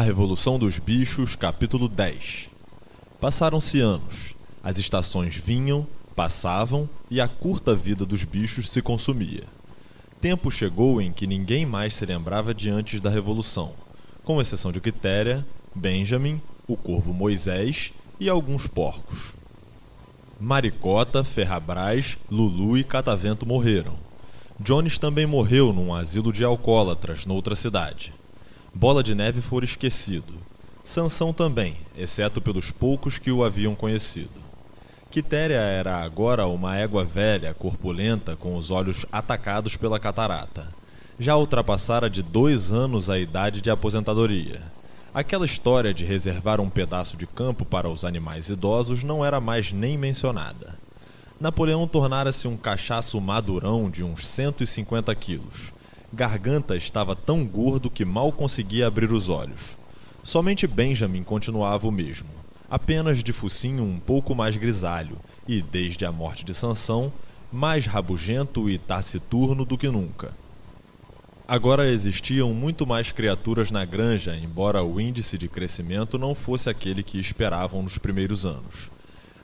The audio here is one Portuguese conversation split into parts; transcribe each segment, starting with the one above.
A Revolução dos Bichos, capítulo 10 Passaram-se anos. As estações vinham, passavam e a curta vida dos bichos se consumia. Tempo chegou em que ninguém mais se lembrava de antes da Revolução, com exceção de Quitéria, Benjamin, o corvo Moisés e alguns porcos. Maricota, Ferrabras, Lulu e Catavento morreram. Jones também morreu num asilo de alcoólatras noutra cidade. Bola de Neve fora esquecido. Sansão também, exceto pelos poucos que o haviam conhecido. Quitéria era agora uma égua velha, corpulenta, com os olhos atacados pela catarata. Já ultrapassara de dois anos a idade de aposentadoria. Aquela história de reservar um pedaço de campo para os animais idosos não era mais nem mencionada. Napoleão tornara-se um cachaço madurão de uns 150 quilos. Garganta estava tão gordo que mal conseguia abrir os olhos. Somente Benjamin continuava o mesmo, apenas de focinho um pouco mais grisalho e, desde a morte de Sansão, mais rabugento e taciturno do que nunca. Agora existiam muito mais criaturas na granja, embora o índice de crescimento não fosse aquele que esperavam nos primeiros anos.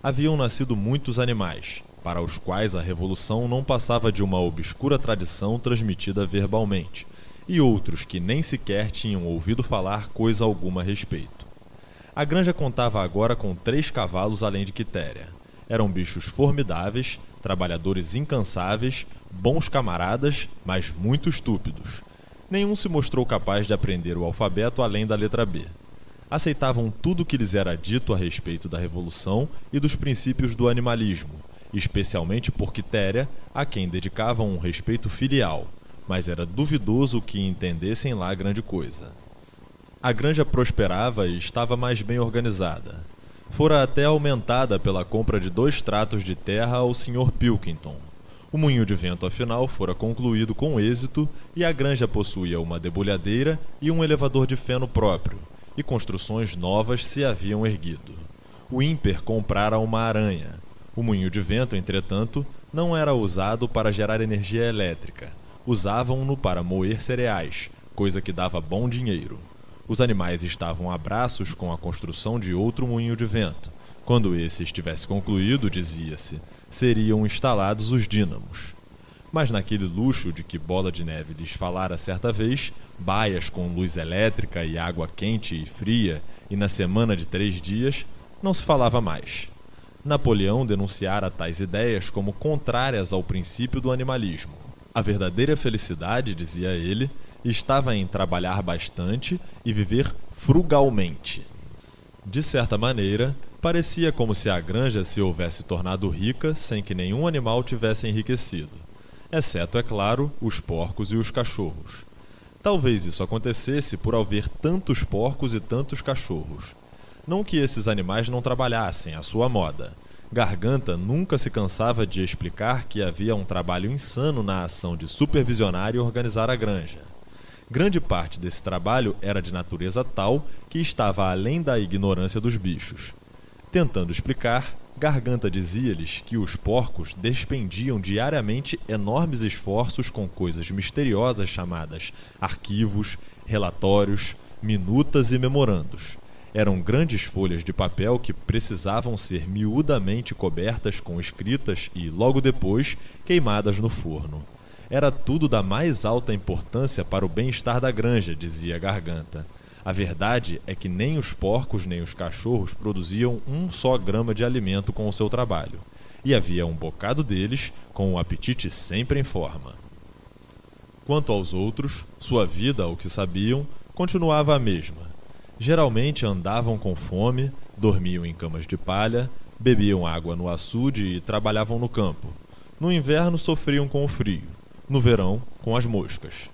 Haviam nascido muitos animais, para os quais a revolução não passava de uma obscura tradição transmitida verbalmente, e outros que nem sequer tinham ouvido falar coisa alguma a respeito. A granja contava agora com três cavalos além de Quitéria. Eram bichos formidáveis, trabalhadores incansáveis, bons camaradas, mas muito estúpidos. Nenhum se mostrou capaz de aprender o alfabeto além da letra B. Aceitavam tudo o que lhes era dito a respeito da revolução e dos princípios do animalismo, especialmente por Quitéria, a quem dedicavam um respeito filial, mas era duvidoso que entendessem lá grande coisa. A granja prosperava e estava mais bem organizada fora até aumentada pela compra de dois tratos de terra ao Sr. Pilkington. O moinho de vento, afinal, fora concluído com êxito e a granja possuía uma debulhadeira e um elevador de feno próprio, e construções novas se haviam erguido. O ímper comprara uma aranha. O moinho de vento, entretanto, não era usado para gerar energia elétrica. Usavam-no para moer cereais, coisa que dava bom dinheiro. Os animais estavam a braços com a construção de outro moinho de vento. Quando esse estivesse concluído, dizia-se, seriam instalados os dínamos. Mas naquele luxo de que Bola de Neve lhes falara certa vez, baias com luz elétrica e água quente e fria, e na semana de três dias, não se falava mais. Napoleão denunciara tais ideias como contrárias ao princípio do animalismo. A verdadeira felicidade, dizia ele, estava em trabalhar bastante e viver frugalmente. De certa maneira, parecia como se a granja se houvesse tornado rica sem que nenhum animal tivesse enriquecido, exceto, é claro, os porcos e os cachorros. Talvez isso acontecesse por haver tantos porcos e tantos cachorros. Não que esses animais não trabalhassem à sua moda. Garganta nunca se cansava de explicar que havia um trabalho insano na ação de supervisionar e organizar a granja. Grande parte desse trabalho era de natureza tal que estava além da ignorância dos bichos. Tentando explicar, Garganta dizia-lhes que os porcos despendiam diariamente enormes esforços com coisas misteriosas chamadas arquivos, relatórios, minutas e memorandos. Eram grandes folhas de papel que precisavam ser miudamente cobertas com escritas e, logo depois, queimadas no forno. Era tudo da mais alta importância para o bem-estar da granja, dizia Garganta. A verdade é que nem os porcos nem os cachorros produziam um só grama de alimento com o seu trabalho, e havia um bocado deles com o apetite sempre em forma. Quanto aos outros, sua vida, ao que sabiam, continuava a mesma. Geralmente andavam com fome, dormiam em camas de palha, bebiam água no açude e trabalhavam no campo. No inverno sofriam com o frio no verão com as moscas.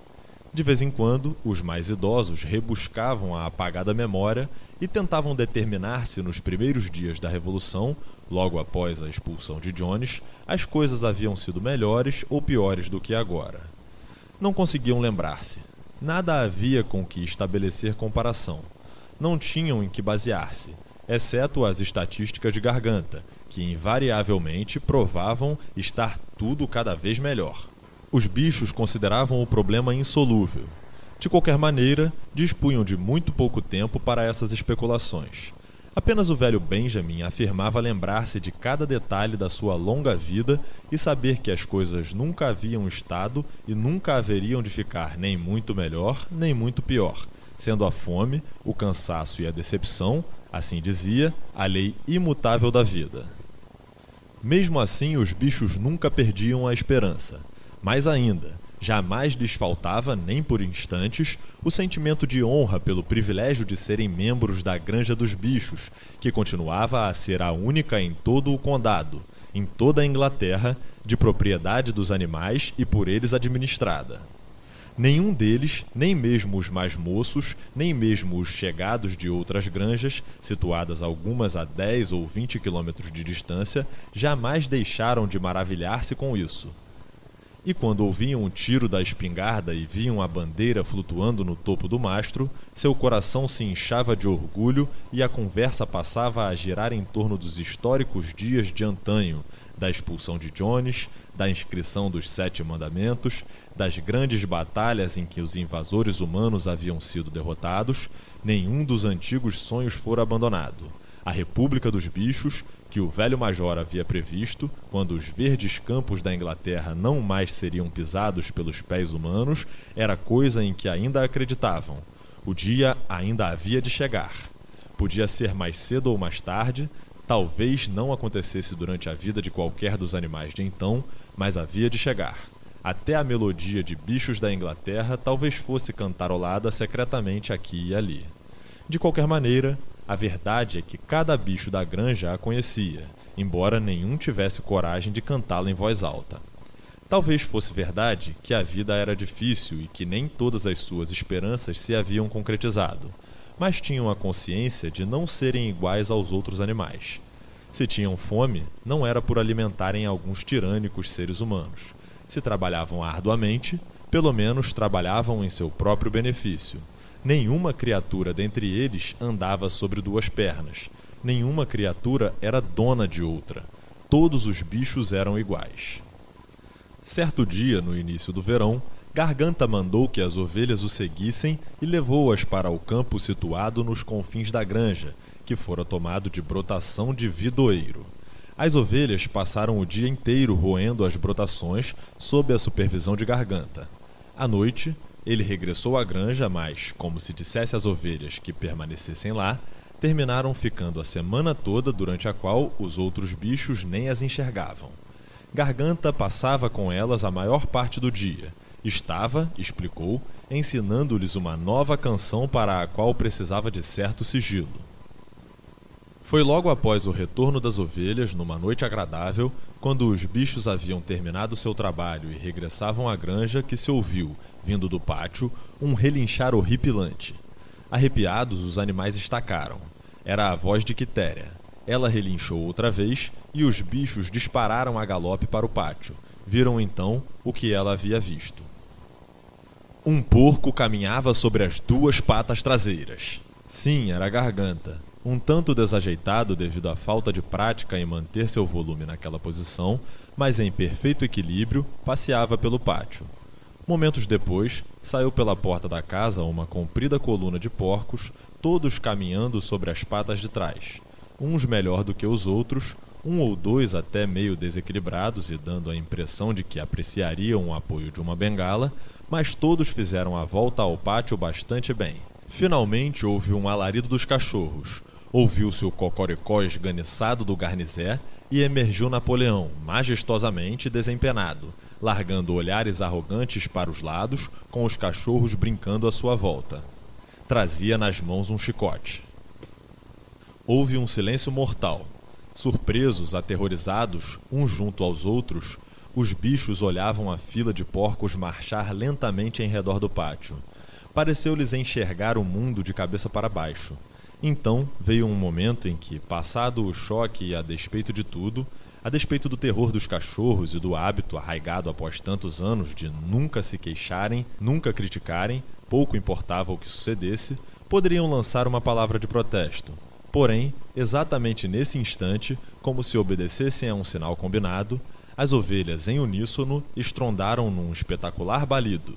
De vez em quando, os mais idosos rebuscavam a apagada memória e tentavam determinar se nos primeiros dias da Revolução, logo após a expulsão de Jones, as coisas haviam sido melhores ou piores do que agora. Não conseguiam lembrar-se. Nada havia com que estabelecer comparação. Não tinham em que basear-se, exceto as estatísticas de garganta, que invariavelmente provavam estar tudo cada vez melhor. Os bichos consideravam o problema insolúvel. De qualquer maneira, dispunham de muito pouco tempo para essas especulações. Apenas o velho Benjamin afirmava lembrar-se de cada detalhe da sua longa vida e saber que as coisas nunca haviam estado e nunca haveriam de ficar nem muito melhor nem muito pior, sendo a fome, o cansaço e a decepção, assim dizia, a lei imutável da vida. Mesmo assim, os bichos nunca perdiam a esperança. Mais ainda, jamais lhes faltava, nem por instantes, o sentimento de honra pelo privilégio de serem membros da Granja dos Bichos, que continuava a ser a única em todo o condado, em toda a Inglaterra, de propriedade dos animais e por eles administrada. Nenhum deles, nem mesmo os mais moços, nem mesmo os chegados de outras granjas, situadas algumas a 10 ou 20 quilômetros de distância, jamais deixaram de maravilhar-se com isso. E quando ouviam o tiro da espingarda e viam a bandeira flutuando no topo do mastro, seu coração se inchava de orgulho e a conversa passava a girar em torno dos históricos dias de antanho, da expulsão de Jones, da inscrição dos Sete Mandamentos, das grandes batalhas em que os invasores humanos haviam sido derrotados, nenhum dos antigos sonhos fora abandonado. A República dos Bichos, que o velho major havia previsto, quando os verdes campos da Inglaterra não mais seriam pisados pelos pés humanos, era coisa em que ainda acreditavam. O dia ainda havia de chegar. Podia ser mais cedo ou mais tarde, talvez não acontecesse durante a vida de qualquer dos animais de então, mas havia de chegar. Até a melodia de bichos da Inglaterra talvez fosse cantarolada secretamente aqui e ali. De qualquer maneira, a verdade é que cada bicho da granja a conhecia, embora nenhum tivesse coragem de cantá-la em voz alta. Talvez fosse verdade que a vida era difícil e que nem todas as suas esperanças se haviam concretizado, mas tinham a consciência de não serem iguais aos outros animais. Se tinham fome, não era por alimentarem alguns tirânicos seres humanos se trabalhavam arduamente, pelo menos trabalhavam em seu próprio benefício. Nenhuma criatura dentre eles andava sobre duas pernas. Nenhuma criatura era dona de outra. Todos os bichos eram iguais. Certo dia, no início do verão, Garganta mandou que as ovelhas o seguissem e levou-as para o campo situado nos confins da granja, que fora tomado de brotação de vidoeiro. As ovelhas passaram o dia inteiro roendo as brotações sob a supervisão de Garganta. À noite, ele regressou à granja, mas, como se dissesse às ovelhas que permanecessem lá, terminaram ficando a semana toda durante a qual os outros bichos nem as enxergavam. Garganta passava com elas a maior parte do dia. Estava, explicou, ensinando-lhes uma nova canção para a qual precisava de certo sigilo. Foi logo após o retorno das ovelhas, numa noite agradável, quando os bichos haviam terminado seu trabalho e regressavam à granja, que se ouviu, vindo do pátio, um relinchar horripilante. Arrepiados, os animais estacaram. Era a voz de Quitéria. Ela relinchou outra vez e os bichos dispararam a galope para o pátio. Viram então o que ela havia visto. Um porco caminhava sobre as duas patas traseiras. Sim, era a garganta um tanto desajeitado devido à falta de prática em manter seu volume naquela posição, mas em perfeito equilíbrio, passeava pelo pátio. Momentos depois, saiu pela porta da casa uma comprida coluna de porcos, todos caminhando sobre as patas de trás. Uns melhor do que os outros, um ou dois até meio desequilibrados e dando a impressão de que apreciariam o apoio de uma bengala, mas todos fizeram a volta ao pátio bastante bem. Finalmente houve um alarido dos cachorros, Ouviu-se o cocoricó esganiçado do garnizé e emergiu Napoleão, majestosamente desempenado, largando olhares arrogantes para os lados, com os cachorros brincando à sua volta. Trazia nas mãos um chicote. Houve um silêncio mortal. Surpresos, aterrorizados, uns junto aos outros, os bichos olhavam a fila de porcos marchar lentamente em redor do pátio. Pareceu-lhes enxergar o mundo de cabeça para baixo então veio um momento em que, passado o choque e a despeito de tudo, a despeito do terror dos cachorros e do hábito arraigado após tantos anos de nunca se queixarem, nunca criticarem, pouco importava o que sucedesse, poderiam lançar uma palavra de protesto. Porém, exatamente nesse instante, como se obedecessem a um sinal combinado, as ovelhas em uníssono estrondaram num espetacular balido.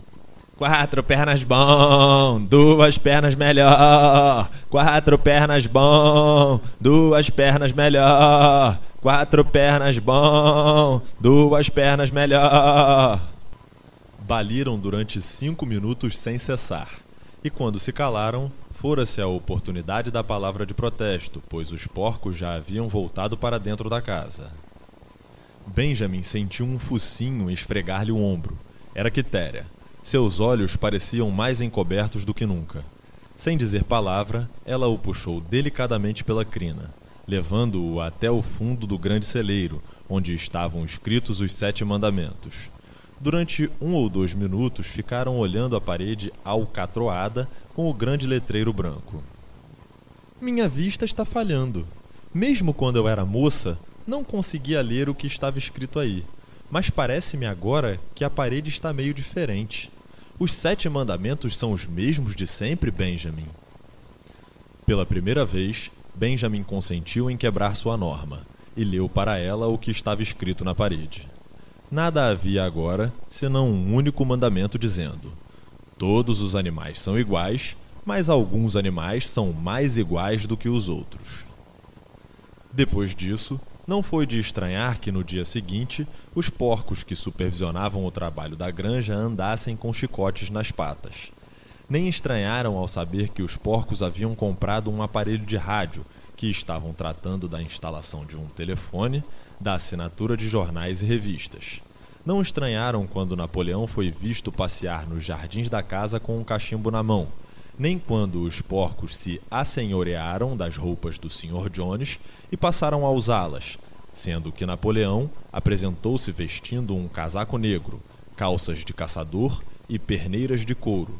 Quatro pernas bom, duas pernas melhor. Quatro pernas bom, duas pernas melhor. Quatro pernas bom, duas pernas melhor. Baliram durante cinco minutos sem cessar. E quando se calaram, fora-se a oportunidade da palavra de protesto, pois os porcos já haviam voltado para dentro da casa. Benjamin sentiu um focinho esfregar-lhe o ombro. Era Quitéria. Seus olhos pareciam mais encobertos do que nunca. Sem dizer palavra, ela o puxou delicadamente pela crina, levando-o até o fundo do grande celeiro, onde estavam escritos os sete mandamentos. Durante um ou dois minutos ficaram olhando a parede alcatroada com o grande letreiro branco. Minha vista está falhando. Mesmo quando eu era moça, não conseguia ler o que estava escrito aí. Mas parece-me agora que a parede está meio diferente. Os sete mandamentos são os mesmos de sempre, Benjamin? Pela primeira vez, Benjamin consentiu em quebrar sua norma e leu para ela o que estava escrito na parede. Nada havia agora senão um único mandamento dizendo: Todos os animais são iguais, mas alguns animais são mais iguais do que os outros. Depois disso, não foi de estranhar que no dia seguinte os porcos que supervisionavam o trabalho da granja andassem com chicotes nas patas. Nem estranharam ao saber que os porcos haviam comprado um aparelho de rádio, que estavam tratando da instalação de um telefone, da assinatura de jornais e revistas. Não estranharam quando Napoleão foi visto passear nos jardins da casa com um cachimbo na mão nem quando os porcos se assenhorearam das roupas do Sr. Jones e passaram a usá-las, sendo que Napoleão apresentou-se vestindo um casaco negro, calças de caçador e perneiras de couro,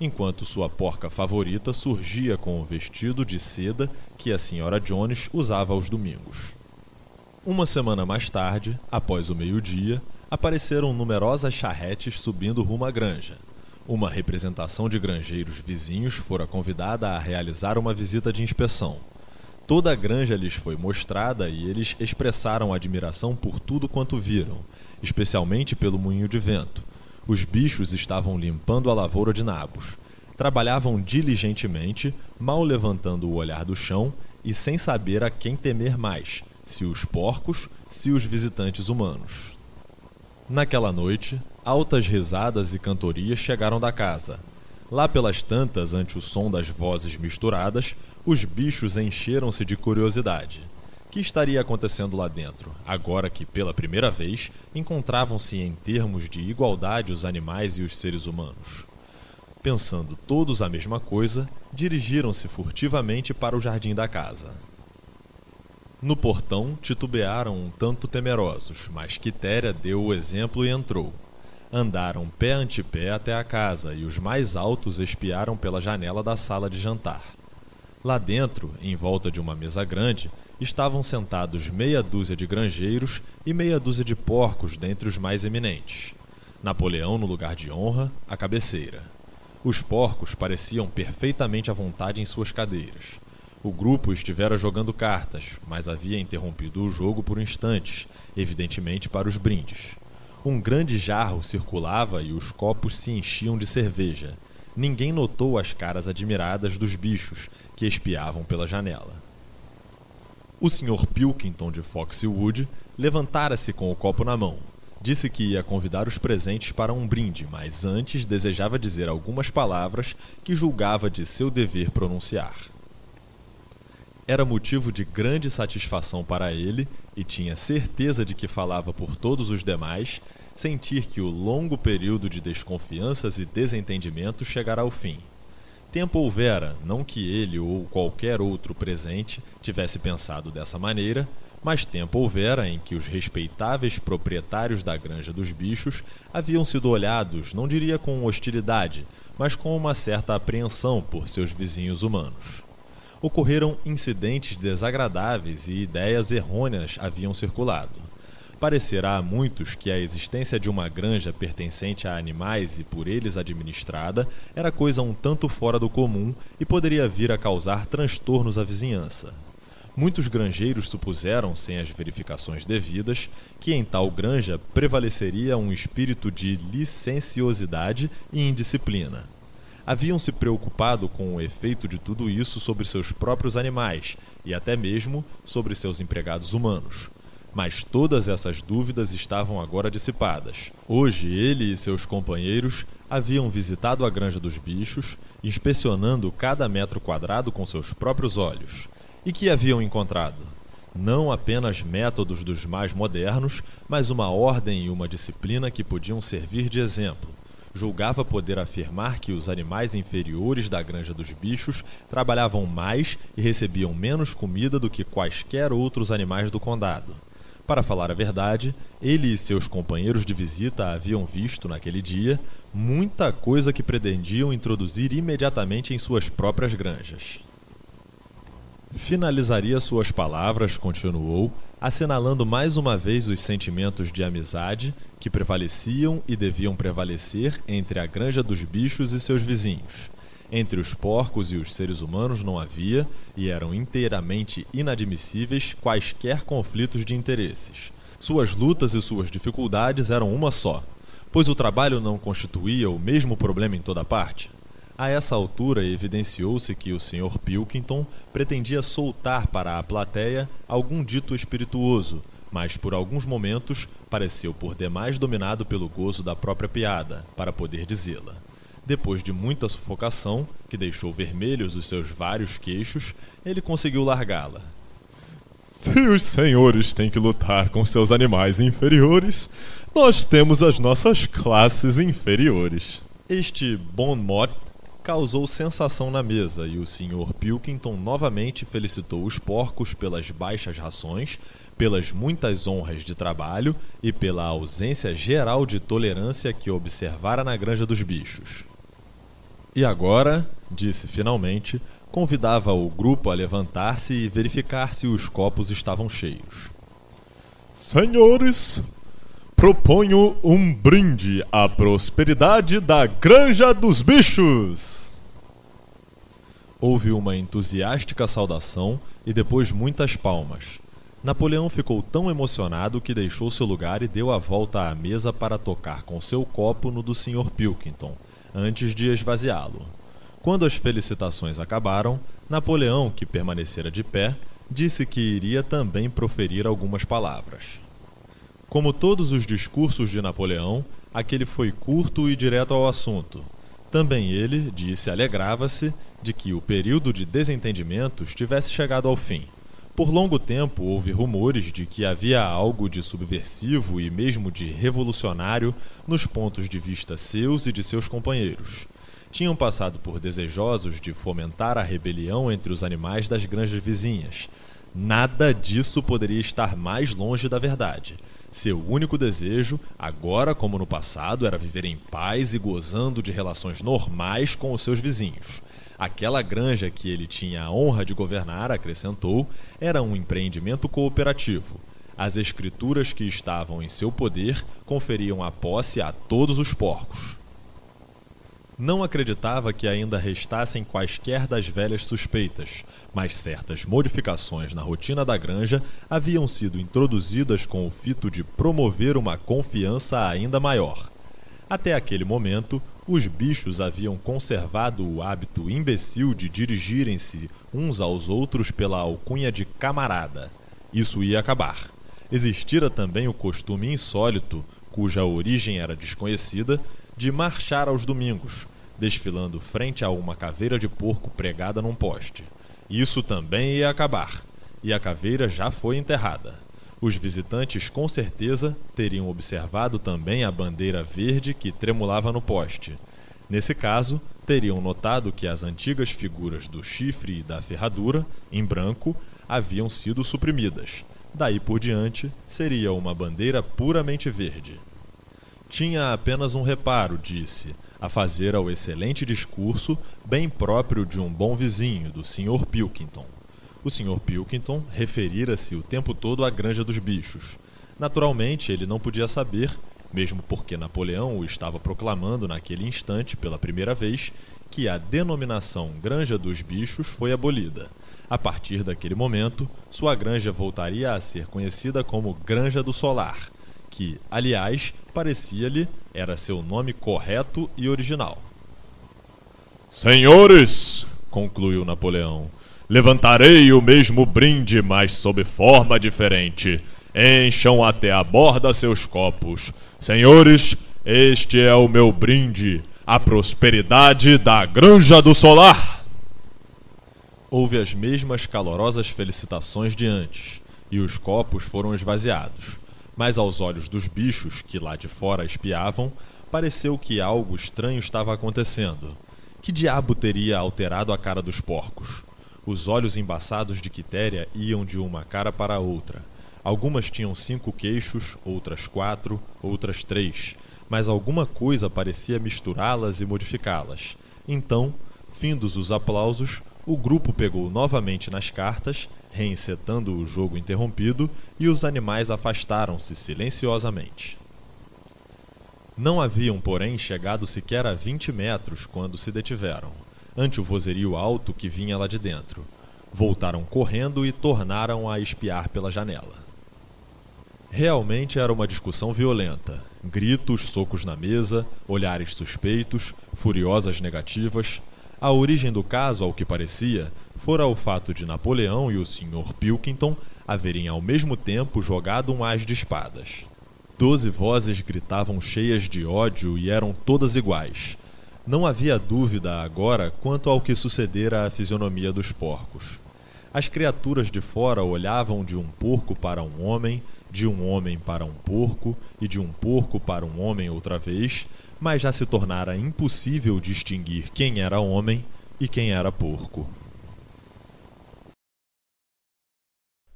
enquanto sua porca favorita surgia com o vestido de seda que a Sra. Jones usava aos domingos. Uma semana mais tarde, após o meio-dia, apareceram numerosas charretes subindo rumo à granja, uma representação de granjeiros vizinhos fora convidada a realizar uma visita de inspeção. Toda a granja lhes foi mostrada e eles expressaram admiração por tudo quanto viram, especialmente pelo moinho de vento. Os bichos estavam limpando a lavoura de nabos. Trabalhavam diligentemente, mal levantando o olhar do chão e sem saber a quem temer mais, se os porcos, se os visitantes humanos. Naquela noite, altas risadas e cantorias chegaram da casa. Lá pelas tantas, ante o som das vozes misturadas, os bichos encheram-se de curiosidade. Que estaria acontecendo lá dentro, agora que, pela primeira vez, encontravam-se em termos de igualdade os animais e os seres humanos? Pensando todos a mesma coisa, dirigiram-se furtivamente para o jardim da casa. No portão titubearam um tanto temerosos, mas Quitéria deu o exemplo e entrou. Andaram pé ante pé até a casa e os mais altos espiaram pela janela da sala de jantar. Lá dentro, em volta de uma mesa grande, estavam sentados meia dúzia de granjeiros e meia dúzia de porcos dentre os mais eminentes. Napoleão no lugar de honra, à cabeceira. Os porcos pareciam perfeitamente à vontade em suas cadeiras. O grupo estivera jogando cartas, mas havia interrompido o jogo por instantes, evidentemente para os brindes. Um grande jarro circulava e os copos se enchiam de cerveja. Ninguém notou as caras admiradas dos bichos que espiavam pela janela. O Sr. Pilkington de Foxwood levantara-se com o copo na mão. Disse que ia convidar os presentes para um brinde, mas antes desejava dizer algumas palavras que julgava de seu dever pronunciar era motivo de grande satisfação para ele e tinha certeza de que falava por todos os demais, sentir que o longo período de desconfianças e desentendimentos chegará ao fim. Tempo houvera, não que ele ou qualquer outro presente tivesse pensado dessa maneira, mas tempo houvera em que os respeitáveis proprietários da Granja dos Bichos haviam sido olhados, não diria com hostilidade, mas com uma certa apreensão por seus vizinhos humanos ocorreram incidentes desagradáveis e ideias errôneas haviam circulado. Parecerá a muitos que a existência de uma granja pertencente a animais e por eles administrada era coisa um tanto fora do comum e poderia vir a causar transtornos à vizinhança. Muitos granjeiros supuseram, sem as verificações devidas, que em tal granja prevaleceria um espírito de licenciosidade e indisciplina. Haviam se preocupado com o efeito de tudo isso sobre seus próprios animais e até mesmo sobre seus empregados humanos. Mas todas essas dúvidas estavam agora dissipadas. Hoje ele e seus companheiros haviam visitado a Granja dos Bichos, inspecionando cada metro quadrado com seus próprios olhos e que haviam encontrado? Não apenas métodos dos mais modernos, mas uma ordem e uma disciplina que podiam servir de exemplo. Julgava poder afirmar que os animais inferiores da granja dos bichos trabalhavam mais e recebiam menos comida do que quaisquer outros animais do condado. Para falar a verdade, ele e seus companheiros de visita haviam visto, naquele dia, muita coisa que pretendiam introduzir imediatamente em suas próprias granjas. Finalizaria suas palavras, continuou, assinalando mais uma vez os sentimentos de amizade que prevaleciam e deviam prevalecer entre a granja dos bichos e seus vizinhos. Entre os porcos e os seres humanos não havia, e eram inteiramente inadmissíveis, quaisquer conflitos de interesses. Suas lutas e suas dificuldades eram uma só, pois o trabalho não constituía o mesmo problema em toda parte. A essa altura, evidenciou-se que o Sr. Pilkington pretendia soltar para a plateia algum dito espirituoso, mas por alguns momentos pareceu por demais dominado pelo gozo da própria piada, para poder dizê-la. Depois de muita sufocação, que deixou vermelhos os seus vários queixos, ele conseguiu largá-la. Se os senhores têm que lutar com seus animais inferiores, nós temos as nossas classes inferiores. Este bon mot causou sensação na mesa e o Sr. Pilkington novamente felicitou os porcos pelas baixas rações, pelas muitas honras de trabalho e pela ausência geral de tolerância que observara na Granja dos Bichos. E agora, disse finalmente, convidava o grupo a levantar-se e verificar se os copos estavam cheios. Senhores, proponho um brinde à prosperidade da Granja dos Bichos. Houve uma entusiástica saudação e depois muitas palmas. Napoleão ficou tão emocionado que deixou seu lugar e deu a volta à mesa para tocar com seu copo no do Sr. Pilkington, antes de esvaziá-lo. Quando as felicitações acabaram, Napoleão, que permanecera de pé, disse que iria também proferir algumas palavras. Como todos os discursos de Napoleão, aquele foi curto e direto ao assunto. Também ele, disse, alegrava-se de que o período de desentendimentos tivesse chegado ao fim. Por longo tempo houve rumores de que havia algo de subversivo e mesmo de revolucionário nos pontos de vista seus e de seus companheiros. Tinham passado por desejosos de fomentar a rebelião entre os animais das granjas vizinhas. Nada disso poderia estar mais longe da verdade. Seu único desejo, agora como no passado, era viver em paz e gozando de relações normais com os seus vizinhos. Aquela granja que ele tinha a honra de governar, acrescentou, era um empreendimento cooperativo. As escrituras que estavam em seu poder conferiam a posse a todos os porcos. Não acreditava que ainda restassem quaisquer das velhas suspeitas, mas certas modificações na rotina da granja haviam sido introduzidas com o fito de promover uma confiança ainda maior. Até aquele momento, os bichos haviam conservado o hábito imbecil de dirigirem-se uns aos outros pela alcunha de camarada. Isso ia acabar. Existira também o costume insólito, cuja origem era desconhecida, de marchar aos domingos, desfilando frente a uma caveira de porco pregada num poste. Isso também ia acabar, e a caveira já foi enterrada. Os visitantes com certeza teriam observado também a bandeira verde que tremulava no poste. Nesse caso, teriam notado que as antigas figuras do chifre e da ferradura, em branco, haviam sido suprimidas. Daí por diante, seria uma bandeira puramente verde. Tinha apenas um reparo, disse, a fazer ao excelente discurso, bem próprio de um bom vizinho, do Sr. Pilkington. O Sr. Pilkington referira-se o tempo todo à Granja dos Bichos. Naturalmente, ele não podia saber, mesmo porque Napoleão o estava proclamando naquele instante pela primeira vez, que a denominação Granja dos Bichos foi abolida. A partir daquele momento, sua granja voltaria a ser conhecida como Granja do Solar, que, aliás, parecia-lhe era seu nome correto e original. Senhores, concluiu Napoleão, levantarei o mesmo brinde, mas sob forma diferente. Encham até a borda seus copos. Senhores, este é o meu brinde, a prosperidade da Granja do Solar. Houve as mesmas calorosas felicitações de antes, e os copos foram esvaziados. Mas aos olhos dos bichos que lá de fora espiavam, pareceu que algo estranho estava acontecendo. Que diabo teria alterado a cara dos porcos? Os olhos embaçados de Quitéria iam de uma cara para outra. Algumas tinham cinco queixos, outras quatro, outras três, mas alguma coisa parecia misturá-las e modificá-las. Então, findos os aplausos, o grupo pegou novamente nas cartas, reencetando o jogo interrompido, e os animais afastaram-se silenciosamente. Não haviam, porém, chegado sequer a vinte metros quando se detiveram, ante o vozerio alto que vinha lá de dentro. Voltaram correndo e tornaram a espiar pela janela. Realmente era uma discussão violenta. Gritos, socos na mesa, olhares suspeitos, furiosas negativas. A origem do caso, ao que parecia, fora o fato de Napoleão e o Sr. Pilkington haverem ao mesmo tempo jogado um as de espadas. Doze vozes gritavam cheias de ódio e eram todas iguais. Não havia dúvida agora quanto ao que sucedera à fisionomia dos porcos. As criaturas de fora olhavam de um porco para um homem, de um homem para um porco e de um porco para um homem outra vez, mas já se tornara impossível distinguir quem era homem e quem era porco.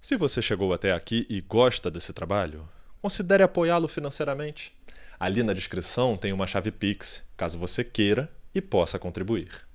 Se você chegou até aqui e gosta desse trabalho, considere apoiá-lo financeiramente. Ali na descrição tem uma chave Pix, caso você queira e possa contribuir.